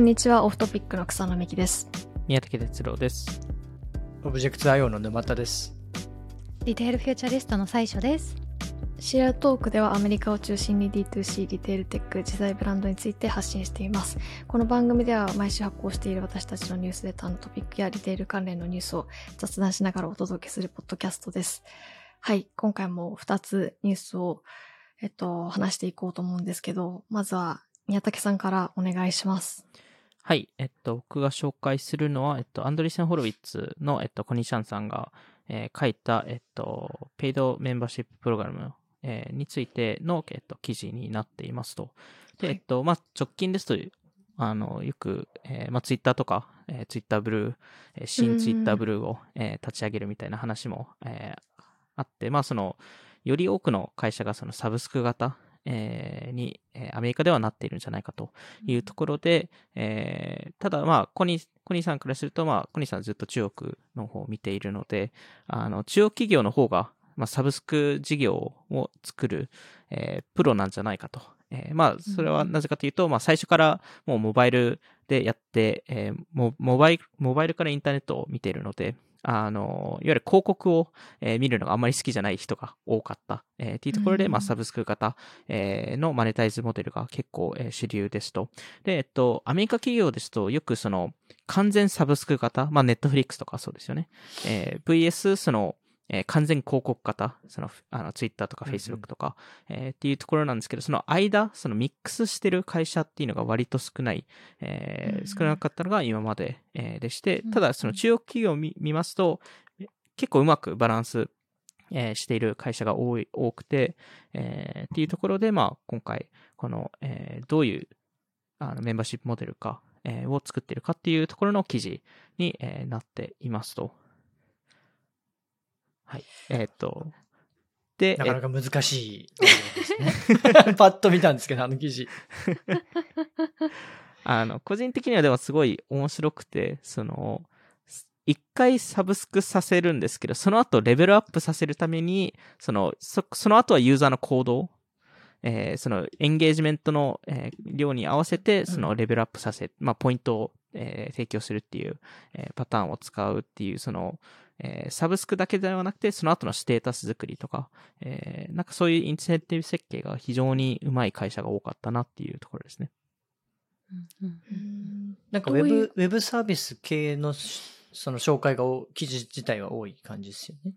こんにちは、オフトピックの草野美希です。宮武徹郎です。オブジェクト IO の沼田です。リテールフューチャリストの最所です。シェアトークではアメリカを中心に D2C リテールテック次世代ブランドについて発信しています。この番組では毎週発行している私たちのニュースレターのトピックやリテール関連のニュースを雑談しながらお届けするポッドキャストです。はい、今回も2つニュースを、えっと、話していこうと思うんですけど、まずは宮武さんからお願いします。はい。えっと、僕が紹介するのは、えっと、アンドリセン・ホロウィッツの、えっと、コニシャンさんが、えー書いた、えっと、ペイドメンバーシッププログラム、えーについての、えっと、記事になっていますと。で、はいえっと、まあ、直近ですと、あの、よく、えーまあ、ツイッターとか、えー、ツイッターブルー、えー新ツイッターブルーを、えー立ち上げるみたいな話も、えーあって、まあ、その、より多くの会社がそのサブスク型、えーに、えーアメリカではなっているんじゃないかというところで、えーただまあ、コニー、コニーさんからすると、まあ、コニーさんはずっと中国の方を見ているので、あの、中国企業の方が、まあ、サブスク事業を作る、えープロなんじゃないかと。えーまあ、それはなぜかというと、まあ、最初からもうモバイルでやって、えーモモバイル、モバイルからインターネットを見ているので、あの、いわゆる広告を、えー見るのがあんまり好きじゃない人が多かった、えーっていうところで、うんまあ、サブスク型、えーのマネタイズモデルが結構、えー主流ですと。で、えっと、アメリカ企業ですと、よくその、完全サブスク型、まあ、ネットフリックスとかそうですよね。えー VS、その、えー完全広告型、その、あの、ツイッターとかうんうん Facebook とか、えーっていうところなんですけど、その間、そのミックスしてる会社っていうのが割と少ない、えーうん少なかったのが今まで、えーでしてうん、ただ、その中国企業を見見ますと、え結構うまくバランス、えーしている会社が多い、多くて、えーっていうところで、まあ、今回、この、えーどういう、あの、メンバーシップモデルか、えーを作っているかっていうところの記事に、えーなっていますと。はい。えーっと、で、なかなか難しいね。パッと見たんですけど、あの記事。あの、個人的にはでもすごい面白くて、その、一回サブスクさせるんですけど、その後レベルアップさせるために、その、そその後はユーザーの行動、えーそのエンゲージメントの、えー量に合わせて、そのレベルアップさせ、まあ、ポイントを、えー提供するっていう、えーパターンを使うっていう、その、えーサブスクだけではなくて、その後のステータス作りとか、えーなんかそういうインセンティブ設計が非常にうまい会社が多かったなっていうところですね。なんかウェブ、ウェブサービス系のしその紹介がお記事自体は多い感じですよね。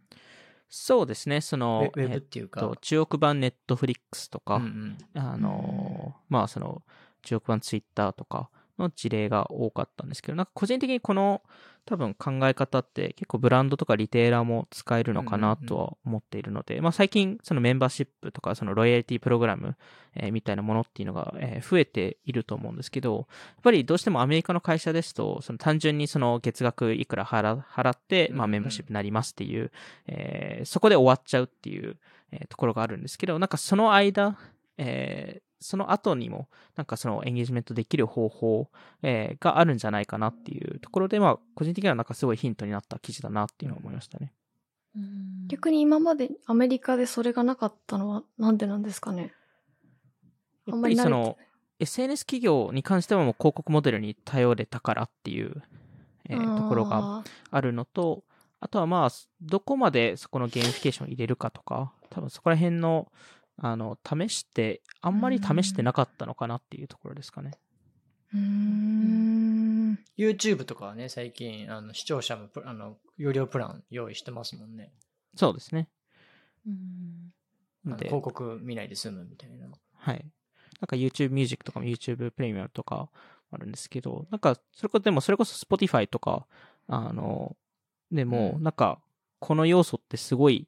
そうですね、そウのェ、ウェブえっっていうか。と、中国版ネットフリックスとか、うんうんあのー、まあその、中国版ツイッターとかの事例が多かったんですけど、なんか個人的にこの多分考え方って結構ブランドとかリテーラーも使えるのかなとは思っているので、まあ最近そのメンバーシップとかそのロイヤリティプログラム、えーみたいなものっていうのが、えー増えていると思うんですけど、やっぱりどうしてもアメリカの会社ですと、その単純にその月額いくら払払って、まあうんうんメンバーシップになりますっていう、えーそこで終わっちゃうっていう、えーところがあるんですけど、なんかその間、えーその後にも、なんかそのエンゲージメントできる方法、えーがあるんじゃないかなっていうところで、まあ、個人的にはなんかすごいヒントになった記事だなっていうのを思いましたね。逆に今までアメリカでそれがなかったのはなんでなんですかね？やっぱりその、SNS 企業に関してはもう広告モデルに頼れたからっていう、えーところがああるのと、あとはまあ、どこまでそこのゲーミフィケーションを入れるかとか、多分そこら辺の、あの、試して、あんまり試してなかったのかなっていうところですかね。うん。YouTube とかはね、最近、あの視聴者もあの有料プラン用意してますもん。ね。そうですね。あので広告見ないで済むみたいな。はい。なん。か YouTube Music とかも YouTube プレミアムとかあるん。ですけど、なん。か、それこそ、でもそれこそ Spotify とか、あの、でも、なん。か、この要素ってすごい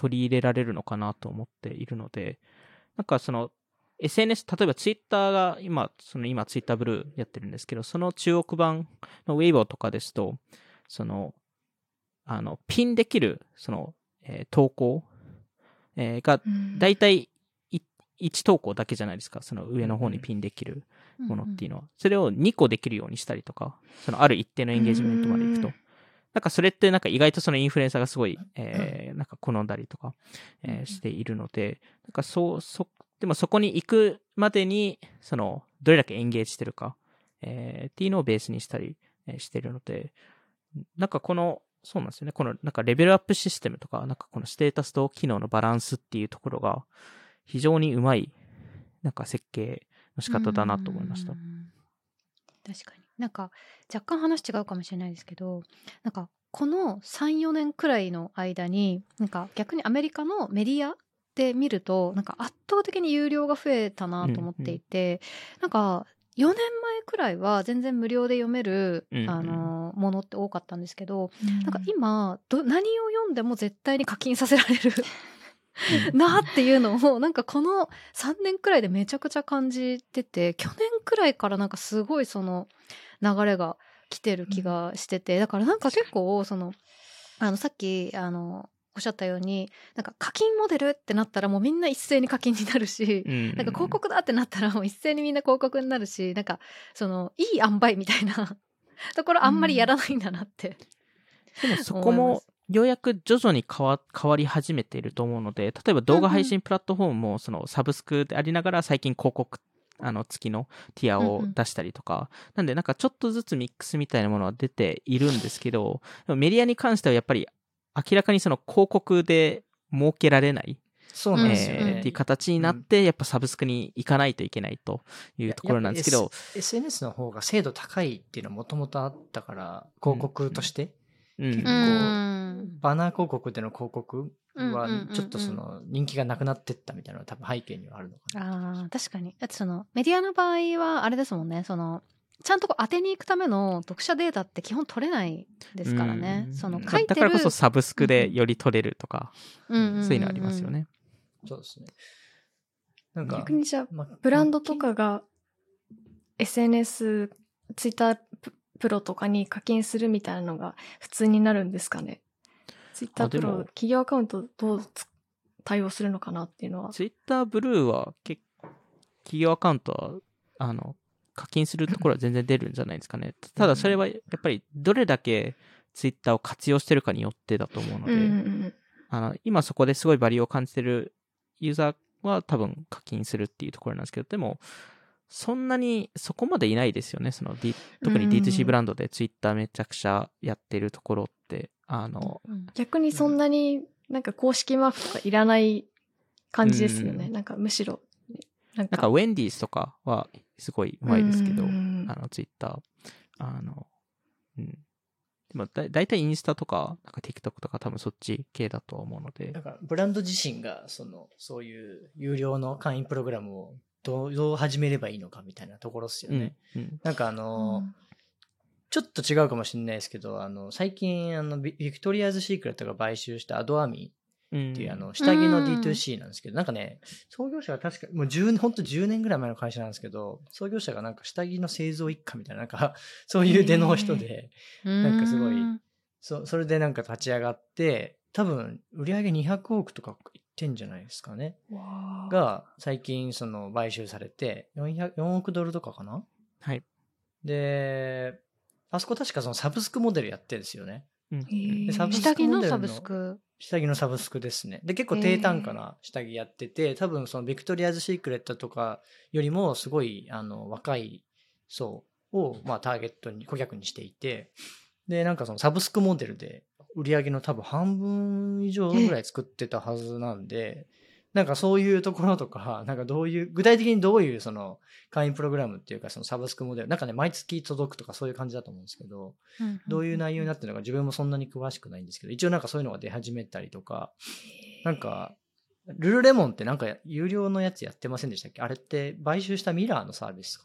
取り入れられるのかなと思っているので、なんかその、SNS、例えば Twitter が今、その今 Twitter ブルーやってるんですけど、その中国版の Weibo とかですと、その、あの、ピンできる、その、えー投稿、えーがうん大体い1投稿だけじゃないですか。その上の方にピンできるものっていうのは。それを2個できるようにしたりとか、そのある一定のエンゲージメントまでいくとうん。なんかそれってなんか意外とそのインフルエンサーがすごい、えーなんか好んだりとか、えーしているので、なんかそう、そ、でもそこに行くまでに、その、どれだけエンゲージしてるか、えーっていうのをベースにしたり、えーしてるので、なんかこの、そうなんですよね。このなんかレベルアップシステムとか、なんかこのステータスと機能のバランスっていうところが非常にうまい、なんか設計の仕方だなと思いました。う。ん。確かになんか若干話違うかもしれないですけどなんかこの34年くらいの間になんか逆にアメリカのメディアで見るとなんか圧倒的に有料が増えたなと思っていて、なんか4年前くらいは全然無料で読める、うんうん。あのものって多かったんですけど、なんか今ど何を読んでも絶対に課金させられるなっていうのをなんかこの3年くらいでめちゃくちゃ感じてて去年くらいからなんかすごいその流れが来てる気がしてて、だからなんか結構そのあのさっきあのおっしゃったようになんか課金モデルってなったらもうみんな一斉に課金になるし、うんなんか広告だってなったらもう一斉にみんな広告になるしなんかそのいい塩梅みたいな ところあんまりやらないんだなって。でもそこもす。ようやく徐々に変わ変わり始めていると思うので、例えば動画配信プラットフォームもそのサブスクでありながら最近広告あの月のティアを出したりとか、なんでなんかちょっとずつミックスみたいなものは出ているんですけど、メディアに関してはやっぱり明らかにその広告で儲けられない、そうなんですよね。えーっていう形になって、やっぱサブスクに行かないといけないというところなんですけど、S- SNS の方が精度高いっていうのはもともとあったから、広告として、うんバナー広告での広告はちょっとその人気がなくなってったみたいなのが多分背景にはあるのかな。あー確かに。だってそのメディアの場合はあれですもんね。そのちゃんとこう当てに行くための読者データって基本取れないですからね、うん。そのうん。書いてるだからこそサブスクでより取れるとか、そういうのありますよね。そうですね。なんか、逆にじゃあまブランドとかが SNS、ツイッタープロとかに課金するみたいなのが普通になるんですかね？ツイッタープロ、企業アカウントどうつ対応するのかなっていうのは。ツイッターブルーは結企業アカウントは、あの、課金するところは全然出るんじゃないですかね。ただそれはやっぱりどれだけツイッターを活用してるかによってだと思うので、うんうんうんあの今そこですごいバリューを感じてるユーザーは多分課金するっていうところなんですけど、でも、そんなにそこまでいないですよね。その、D、特にうん D2C ブランドでツイッターめちゃくちゃやってるところって、あの、うん逆にそんなになんか公式マークとかいらない感じですよね。うんなんかむしろ。なんかなんかウェンディーズとかはすごいうまいですけど、あの、ツイッター。あの、うん。でもだ、だいたいインスタとか、なんか TikTok とか多分そっち系だと思うのでだ。からブランド自身がそのそういう有料の会員プログラムをどうどう始めればいいのかみたいなところですようんね。。うん。なんかあの、ちょっと違うかもしれないですけど、あの、最近、あの、ビ Victoria's Secret が買収した Adore Me うん。っていう、あの、下着のうん D2C なんですけど、なんかね、創業者が確か、もう10、ほんと10年ぐらい前の会社なんですけど、創業者がなんか下着の製造一家みたいな、なんか、そういう出の人で、なんかすごいうんそそれでなんか立ち上がって、多分、売り上げ200億とかいってんじゃないですかね。が、最近、その、買収されて、400 4億ドルとかかな？はい。で、あそこ確かそのサブスクモデルやってるんですよね。うんでサブスク下着のサブスク？下着のサブスクですね。で、結構低単価な下着やってて、多分その Victoria's Secret とかよりもすごい、あの、若い層を、まあ、ターゲットに、顧客にしていて、で、なんかそのサブスクモデルで売り上げの多分半分以上ぐらい作ってたはずなんで、なんかそういうところとか、なんかどういう、具体的にどういうその会員プログラムっていうかそのサブスクモデル、なんかね、毎月届くとかそういう感じだと思うんですけど、どういう内容になってるのか自分もそんなに詳しくないんですけど、一応なんかそういうのが出始めたりとか、なんか、ルルレモンってなんか有料のやつやってませんでしたっけ？あれって買収したミラーのサービスか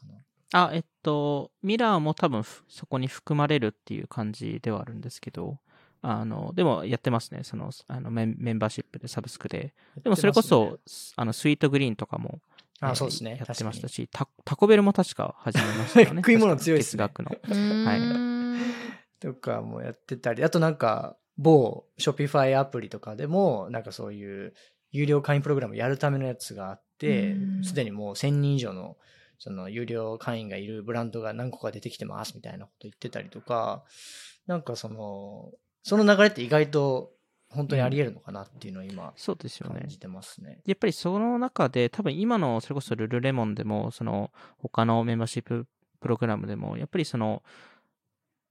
な？あ、えっと、ミラーも多分ふそこに含まれるっていう感じではあるんですけど、あの、でもやってますね。その、あのメンメンバーシップでサブスクで。でもそれこそ、あの、スイートグリーンとかも、あ、えーそうですね。やってましたし。し、タタコベルも確か始めましたよね。食い物強いっすね月額の。ははいとかもやってたり、あとなんか、某ショピファイアプリとかでも、なんかそういう有料会員プログラムやるためのやつがあってう、んすでにもう1000人以上のその有料会員がいるブランドが何個か出てきてますみたいなこと言ってたりとか、なんかその、その流れって意外と本当にあり得るのかなっていうのを今そうですよね感。じてますね。やっぱりその中で、多分今のそれこそルルレモンでも、その他のメンバーシッププログラムでも、やっぱりその、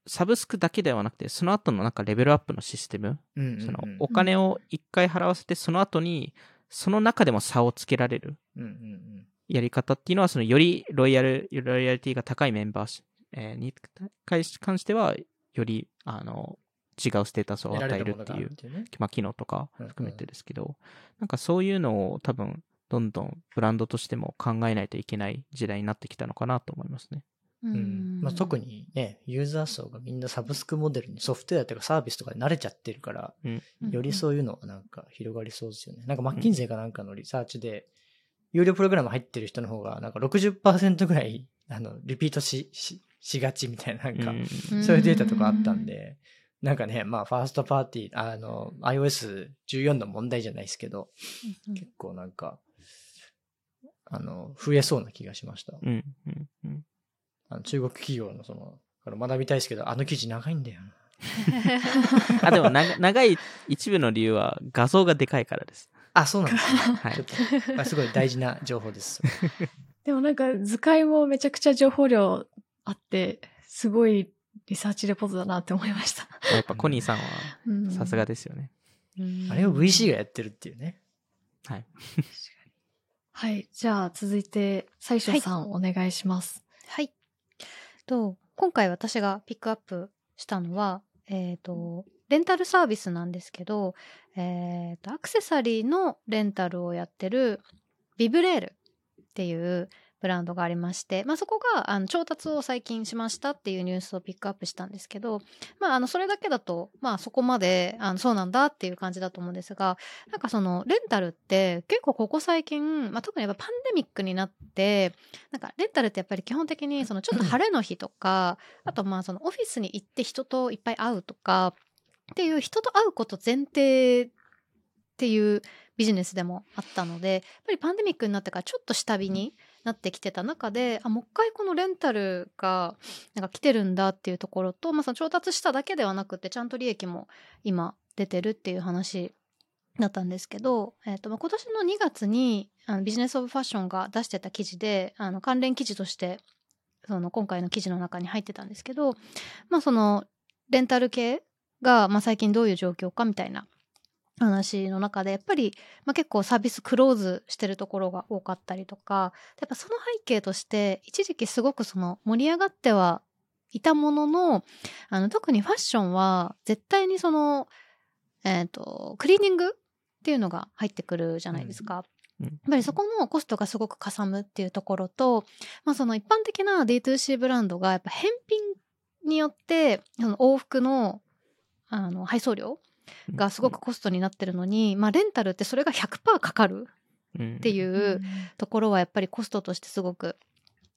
サブスクだけではなくて、その後のなんかレベルアップのシステム、うんうんうんそのお金を一回払わせて、その後に、その中でも差をつけられるやり方っていうのは、そのよりロイヤル、ロイヤリティが高いメンバーに関しては、より、あの、違うステータスを与えるっていう、ていうね。まあ、機能とかうんうん。含めてですけど、なんかそういうのを多分、どんどんブランドとしても考えないといけない時代になってきたのかなと思いますね。ううん。まあ、特にね、ユーザー層がみんなサブスクモデルにソフトウェアとかサービスとかで慣れちゃってるから、よりそういうのがなんか広がりそうですよね。なんかマッキンゼーかなんかのリサーチで、有料プログラム入ってる人の方がなんか60%ぐらい、あの、リピートし、し、しがちみたいななんか、うん。そういうデータとかあったんで、なんかね、まあ、ファーストパーティー、あの、iOS14 の問題じゃないですけど、うん結構なんか、あの、増えそうな気がしました。うん、うん、うん。あの中国企業のその、これ学びたいですけど、あの記事長いんだよな。あ、でも長、長い一部の理由は画像がでかいからです。あ、そうなんですね。はいちょっと、あすごい大事な情報です。でもなんか図解もめちゃくちゃ情報量あって、すごいリサーチレポートだなって思いました。やっぱコニーさんは、うんさすがですよね。うんあれを VC がやってるっていうね。はい。はい。じゃあ続いて、最初さんお願いします。はい。と、今回私がピックアップしたのは、えっ、と、レンタルサービスなんですけど、えっ、と、アクセサリーのレンタルをやってるビブレールっていうブランドがありまして、まあ、そこがあの調達を最近しましたっていうニュースをピックアップしたんですけど、まあ、あのそれだけだと、まあ、そこまであのそうなんだっていう感じだと思うんですがなんかそのレンタルって結構ここ最近、まあ、特にやっぱパンデミックになってなんかレンタルってやっぱり基本的にそのちょっと晴れの日とかあとまあそのオフィスに行って人といっぱい会うとかっていう人と会うこと前提っていうビジネスでもあったのでやっぱりパンデミックになってからちょっと下火になってきてた中であもう一回このレンタルがなんか来てるんだっていうところと、まあ、その調達しただけではなくてちゃんと利益も今出てるっていう話だったんですけど、えーとまあ、今年の2月にあのビジネス・オブ・ファッションが出してた記事であの関連記事としてその今回の記事の中に入ってたんですけど、まあ、そのレンタル系が、まあ、最近どういう状況かみたいな話の中でやっぱり、まあ、結構サービスクローズしてるところが多かったりとかやっぱその背景として一時期すごくその盛り上がってはいたもののあの特にファッションは絶対にその、えー、とクリーニングっていうのが入ってくるじゃないですか。うんやっぱりそこのコストがすごくかさむっていうところと、まあ、その一般的な D2C ブランドがやっぱ返品によってその往復のあの配送料がすごくコストになってるのに、まあ、レンタルってそれが100%かかるうん。っていうところはやっぱりコストとしてすごく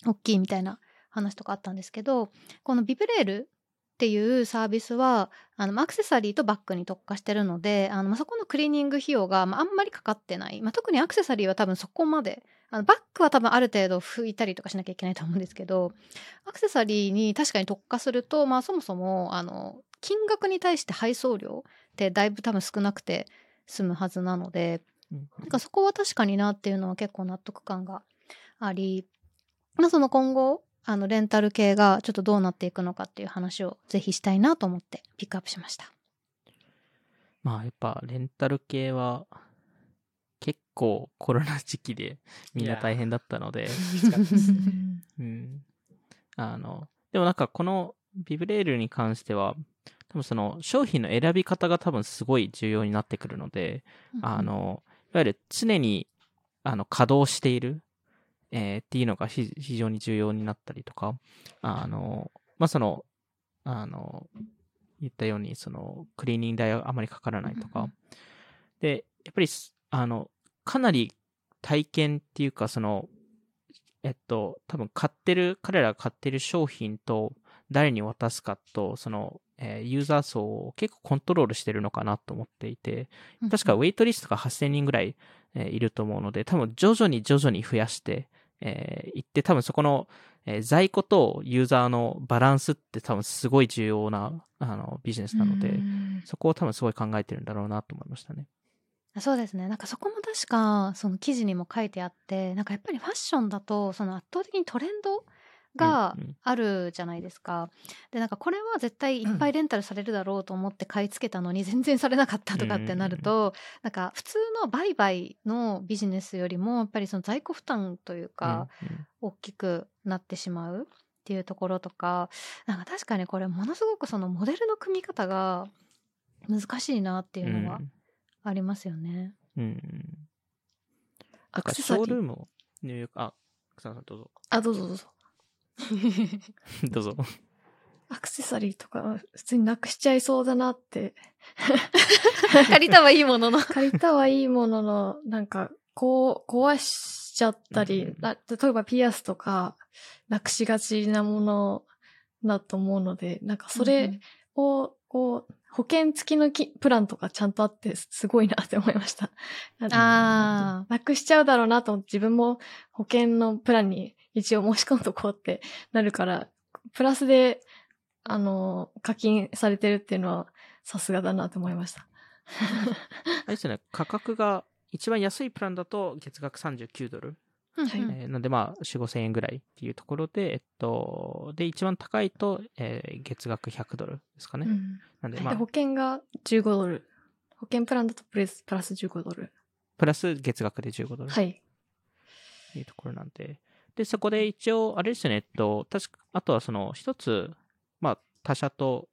大きいみたいな話とかあったんですけどこのビブレールっていうサービスはあのアクセサリーとバッグに特化してるのであの、まあ、そこのクリーニング費用が、まあ、あんまりかかってない、まあ、特にアクセサリーは多分そこまであのバッグは多分ある程度拭いたりとかしなきゃいけないと思うんですけどアクセサリーに確かに特化すると、まあ、そもそもあの金額に対して配送料ってだいぶ多分少なくて済むはずなのでうんなんかそこは確かになっていうのは結構納得感があり、まあ、その今後あのレンタル系がちょっとどうなっていくのかっていう話をぜひしたいなと思ってピックアップしました。まあやっぱレンタル系は結構コロナ時期で みんな大変だったので、うん。あの、でもなんかこのビブレールに関しては、多分その商品の選び方が多分すごい重要になってくるので、あの、いわゆる常にあの稼働している、えーっていうのが非非常に重要になったりとか、あの、まあ、その、あの、言ったように、その、クリーニング代はあまりかからないとか、で、やっぱりす、あの、かなり体験っていうか、その、えっと、多分買ってる、彼らが買ってる商品と誰に渡すかと、その、えーユーザー層を結構コントロールしてるのかなと思っていて、確かウェイトリストが8000人ぐらい、えーいると思うので、多分徐々に徐々に増やして、えーいって、多分そこの、えー在庫とユーザーのバランスって多分すごい重要なあのビジネスなので、うん。そこを多分すごい考えてるんだろうなと思いましたね。そうですね。なんかそこも確かその記事にも書いてあってなんかやっぱりファッションだとその圧倒的にトレンドがあるじゃないですか。でなんかこれは絶対いっぱいレンタルされるだろうと思って買い付けたのに 全然されなかったとかってなると、なんか普通の売買のビジネスよりもやっぱりその在庫負担というか、うん大きくなってしまうっていうところとかなんか確かにこれものすごくそのモデルの組み方が難しいなっていうのはありますよね。うんうんなアクセサリー。ョールームをニューヨーク、あ、草野さんどうぞ。あ、どうぞどうぞ。どうぞ。アクセサリーとか普通になくしちゃいそうだなって。借りたはいいものの。借りたはいいものの、なんか、こう、壊しちゃったり、うんな例えばピアスとか、なくしがちなものだと思うので、なんかそれを、こう、保険付きのきプランとかちゃんとあって、すごいなって思いました。あなくしちゃうだろうなと思って、自分も保険のプランに一応申し込んどこうってなるから、プラスで、あの、課金されてるっていうのは、さすがだなと思いました。あれですよね、価格が一番安いプランだと月額39ドル。はいうんえーなんでまあ、4、5千円ぐらいっていうところで、えっと、で、一番高いと、えー月額100ドルですかね。うんなんでまあで保、険が15ドル。保険プランだとプレスプラス15ドル。プラス月額で15ドル。はい。いうところなんで。で、そこで一応、あれですよね、えっと、確か、あとはその、一つ、まあ、他社と、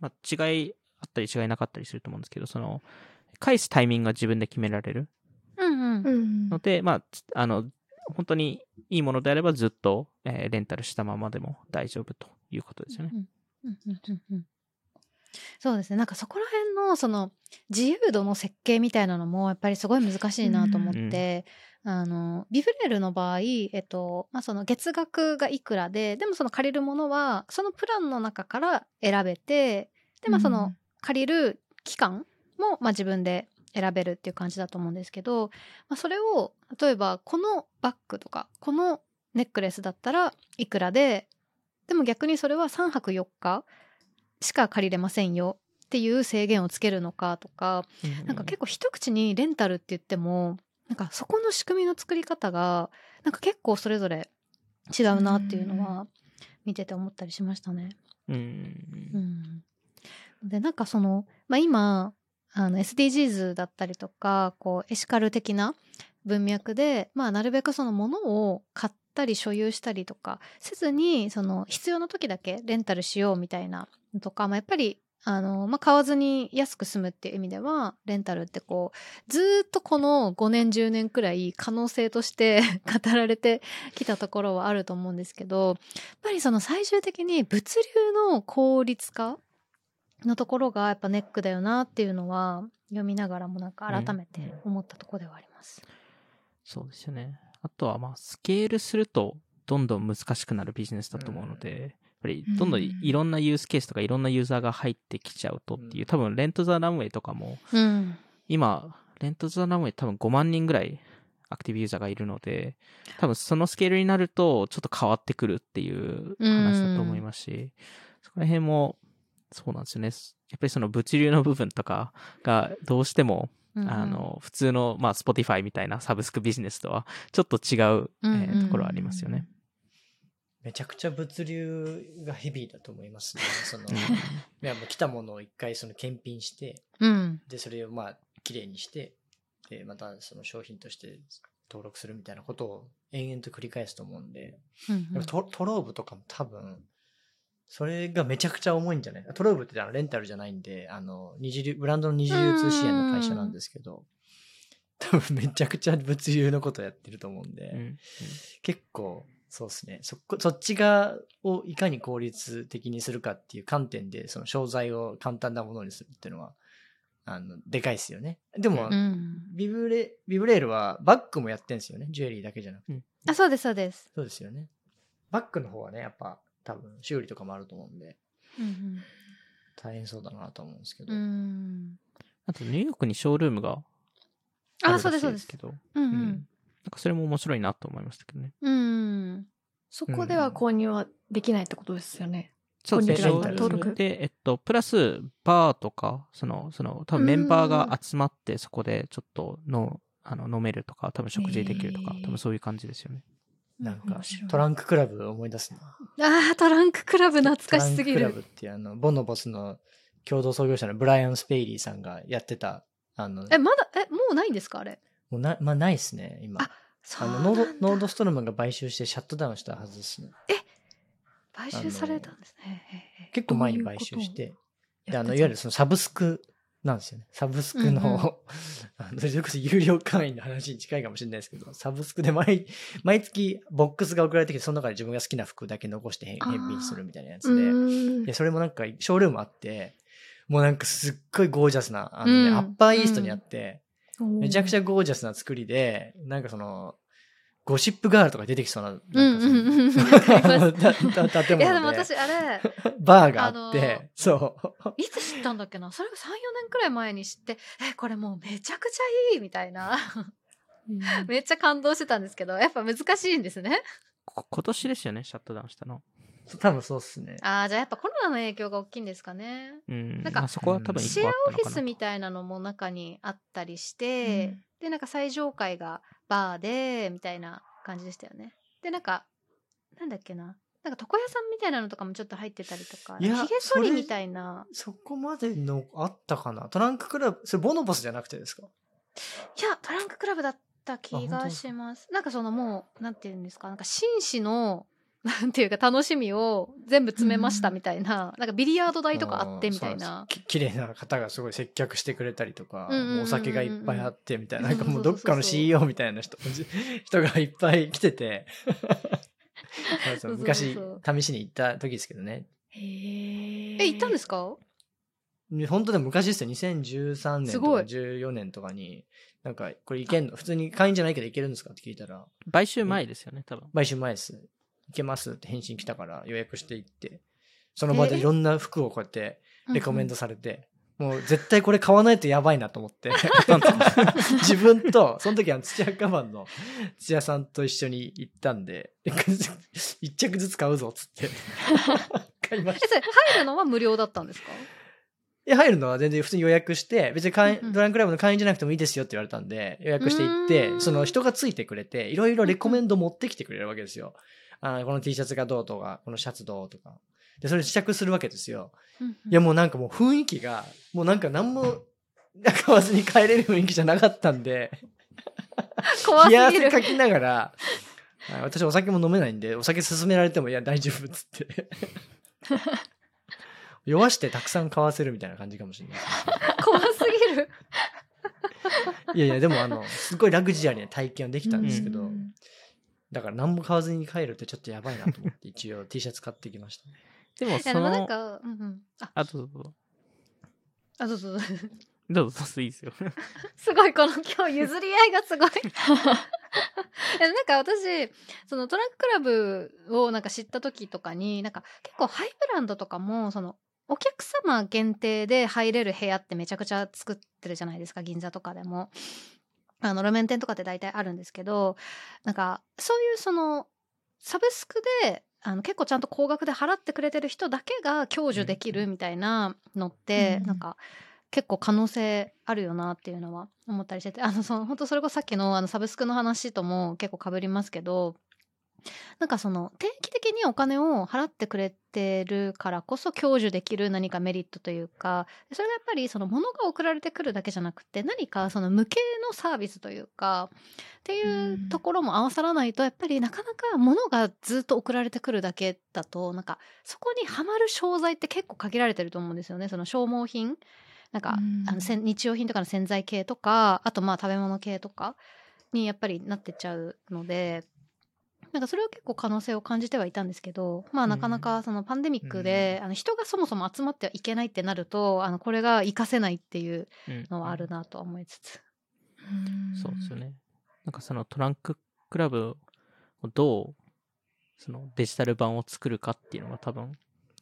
まあ、違いあったり違いなかったりすると思うんですけど、その、返すタイミングが自分で決められるうんうん。んので、まあ、つあの、本当にいいものであればずっと、えーレンタルしたままでも大丈夫ということですよね。うんうんうんうんそうですね。なんかそこら辺のその自由度の設計みたいなのもやっぱりすごい難しいなと思って、あのビブレールの場合、えっとまあ、その月額がいくらででもその借りるものはそのプランの中から選べてで、まあ、その借りる期間も、まあ、自分で選べるっていう感じだと思うんですけど、まあ、それを例えばこのバッグとかこのネックレスだったらいくらででも逆にそれは3泊4日しか借りれませんよ。っていう制限をつけるのかとか、うんなんか結構一口にレンタルって言ってもなんかそこの仕組みの作り方がなんか結構それぞれ違うなっていうのは見てて思ったりしましたね。うん。うん、でなんかその、まあ、今あの SDGs だったりとかこうエシカル的な文脈で、まあ、なるべくそのものを買ったり所有したりとかせずにその必要な時だけレンタルしようみたいなのとか、まあ、やっぱりあの、まあ、買わずに安く済むっていう意味ではレンタルってこうずーっとこの5年10年くらい可能性として 語られてきたところはあると思うんですけどやっぱりその最終的に物流の効率化のところがやっぱネックだよなっていうのは読みながらもなんか改めて思ったところではあります。そうですよね。あとは、まあ、スケールすると、どんどん難しくなるビジネスだと思うので、やっぱり、どんどんいろんなユースケースとかいろんなユーザーが入ってきちゃうとっていう、多分、レントザランウェイとかも、うん。今、レントザランウェイ多分5万人ぐらいアクティブユーザーがいるので、多分そのスケールになると、ちょっと変わってくるっていう話だと思いますし、そこら辺も、そうなんですよね。やっぱりその物流の部分とかがどうしても、あの、普通の、まあ、Spotify みたいなサブスクビジネスとは、ちょっと違う、えうんーところはありますよね。めちゃくちゃ物流がヘビーだと思いますね。その、うんいやもう来たものを一回その検品して、うん。で、それをまあ、綺麗にして、で、またその商品として登録するみたいなことを延々と繰り返すと思うんで、うんでもトトローブとかも多分、それがめちゃくちゃ重いんじゃない？トローブってあのレンタルじゃないんで、あの、二次流、ブランドの二次流通支援の会社なんですけど、多分めちゃくちゃ物流のことやってると思うんで、うんうん結構、そうですね。そこ、そっち側をいかに効率的にするかっていう観点で、その商材を簡単なものにするっていうのは、あの、でかいですよね。でも、うん。ビブレ、ビブレールはバッグもやってんですよね。ジュエリーだけじゃなくて。あ、そうです、そうです。そうですよね。バッグの方はね、やっぱ多分修理とかもあると思うんで、うん大変そうだなと思うんですけど。うん。うん。あと、ニューヨークにショールームがああ、るそうです、そうですらしいですけ。ど、うんううんん。なんかそれも面白いなと思いましたけどね。うん。そこでは購入はできないってことですよね。そうですね。登録で、えっと、プラス、バーとか、その、その、多分メンバーが集まって、そこでちょっとの、あの、飲めるとか、多分食事できるとか、多分そういう感じですよね。なんか Trunk Club 思い出すな。ああ、 Trunk Club 懐かしすぎトランククラブる。ってあの、 Bonobos の共同創業者の Brian Spaly さんがやってた、あの、え、まだ、え、もうないんですかあれ？もうな、まあないですね、今。あそうノード、 Nordstrom が買収してシャットダウンしたはずですね。買収されたんですね。結構前に買収して。で、あの、いわゆるそのサブスクなんですよね。サブスクの、うんうん。あのそれこそ有料会員の話に近いかもしれないですけど、サブスクで毎、毎月ボックスが送られてきて、その中で自分が好きな服だけ残して返品するみたいなやつうで。ん。で、それもなんか、ショールームあって、もうなんかすっごいゴージャスな、あのね、うん。アッパーイーストにあって、めちゃくちゃゃゴージャスな作りで、なんかその、ゴシップガールとか出てきそうな、なんかそうんのうんうん。わかります。たた建いや、でも物で、私、あれ、バーがあっあのて、そう。いつ知ったんだっけな？それが3、4年くらい前に知って、え、これもうめちゃくちゃいいみたいな。めっちゃ感動してたんですけど、やっぱ難しいんですね。こ今年ですよね、シャットダウンしたの。多分そうっすね。ああ、じゃあやっぱコロナの影響が大きいんですかね。うん。なんかまあそこは多分一シェア。オフィスみたいなのも中にあったりして、で、なんか最上階がバーで、みたいな感じでしたよね。で、なんか、なんだっけな。なんか床屋さんみたいなのとかもちょっと入ってたりとか、いやひげ剃りみたいな。そこまでのあったかなトランククラブ、それボノボスじゃなくてですか？いや、トランククラブだった気がします。なんかそのもう、なんていうんですか、なんか紳士の、なんていうか楽しみを全部詰めましたみたいな、なんかビリヤード台とかあってみたいな。そうなん。です。き綺麗な方がすごい接客してくれたりとか、お酒がいっぱいあってみたいな、なんかもうどっかの CEO みたいな人、人がいっぱい来てて、そうそう昔そう。試しに行った時ですけどね。へええ、行ったんですか？本当でも昔ですよ。2013年とかすごい。14年とかに、なんか、これ行けんの？普通に会員じゃないけど行けるんですか？って聞いたら、買収前ですよね、多分。買収前です。行けますって返信来たから予約して行って、その場でいろんな服をこうやってレコメンドされて、もう絶対これ買わないとやばいなと思って、自分と、その時は土屋カバンの土屋さんと一緒に行ったんで、一着ずつ買うぞっつって、買いましえ、た。入るのは無料だったんですか？いや、入るのは全然普通に予約して、別に会員ドランクラブの会員じゃなくてもいいですよって言われたんで、予約して行っうてその人がついてくれて、いろいろレコメンド持ってきてくれるわけですよ。あこの T シャツがどうとか、このシャツどうとか。で、それ試着するわけですよ。いや、もうなんかもう雰囲気が、もうなんか何も買わずに帰れる雰囲気じゃなかったんで、怖す冷やぎる。汗かきながら、あ私お酒も飲めないんで、お酒勧められても、いや、大丈夫っつって。弱してたくさん買わせるみたいな感じかもしれない。怖すぎる。いやいや、でもあの、すごいラグジュアリーな体験はできたんですけど、うんだから何も買わずに帰るってちょっとやばいなと思って、一応 T シャツ買ってきましたね。でもそいや、でもなんの、か、うんうん。あ、あ、どうぞどうぞ。あ、どうぞどうぞ。どうぞ、どうぞいいですよ。すごい、この今日譲り合いがすごい。えなんか私、そのトランククラブをなんか知った時とかに、なんか結構ハイブランドとかも、その、お客様限定で入れる部屋ってめちゃくちゃ作ってるじゃないですか、銀座とかでも。あの、路面店とかって大体あるんですけど、なんか、そういうその、サブスクで、あの結構ちゃんと高額で払ってくれてる人だけが享受できるみたいなのって、うんなんか結構可能性あるよなっていうのは思ったりしててあのその本当それこそさっきのあのサブスクの話とも結構かぶりますけどなんかその定期的にお金を払ってくれてるからこそ享受できる何かメリットというかそれがやっぱりその物が送られてくるだけじゃなくて何かその無形のサービスというかっていうところも合わさらないとやっぱりなかなか物がずっと送られてくるだけだとなんかそこにはまる商材って結構限られてると思うんですよね。その消耗品。なんか、うん。あの日用品とかの洗剤系とかあとまあ食べ物系とかにやっぱりなってっちゃうのでなんかそれは結構可能性を感じてはいたんですけどまあなかなかそのパンデミックで、あの人がそもそも集まってはいけないってなるとあのこれが活かせないっていううんのはあるなとは思いつつ。そうですよね。なんかそのトランククラブをどう、そのデジタル版を作るかっていうのが多分、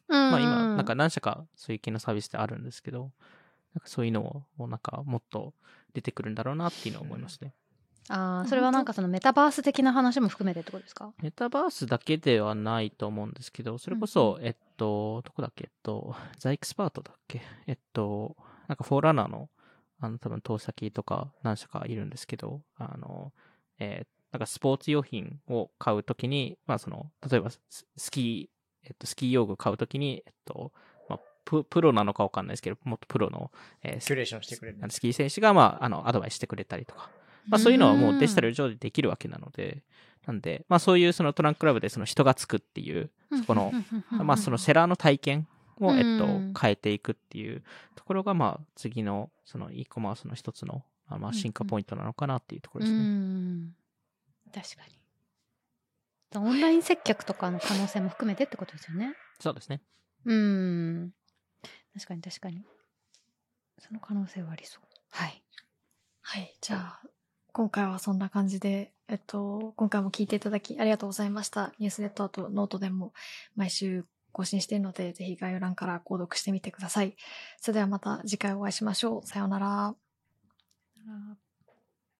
まあ今、なんか何社かそういう系のサービスってあるんですけど、なんかそういうのをなんかもっと出てくるんだろうなっていうのは思いますね。ああそれはなんかそのメタバース的な話も含めてってことですか？メタバースだけではないと思うんですけど、それこそ、えっと、どこだっけ、えっと、ザイクスパートだっけ？えっと、なんかフォーランナーの、あの、多分投先とか何社かいるんですけど、あの、えっなんかスポーツ用品を買うときに、まあその、例えばススキー、えっと、スキー用具買うときに、えっと、まあ、ププロなのかわかんないですけど、もっとプロの、えーキュレーションしてくれる。スキー選手が、まあ、あの、アドバイスしてくれたりとか。まあそういうのはもうデジタル上でできるわけなので、なんで、まあそういうそのトランククラブでその人がつくっていう、そこの、まあそのセラーの体験を、えっとうん、変えていくっていうところが、まあ次のその e コマースの一つの、あまあ進化ポイントなのかなっていうところですうね。ん。確かに。オンライン接客とかの可能性も含めてってことですよね。そうですね。うん。確かに確かに。その可能性はありそう。はい。はい。じゃあ、今回はそんな感じで、えっと、今回も聞いていただきありがとうございました。ニュースレターとノートでも毎週更新しているので、ぜひ概要欄から購読してみてください。それではまた次回お会いしましょう。さようなら。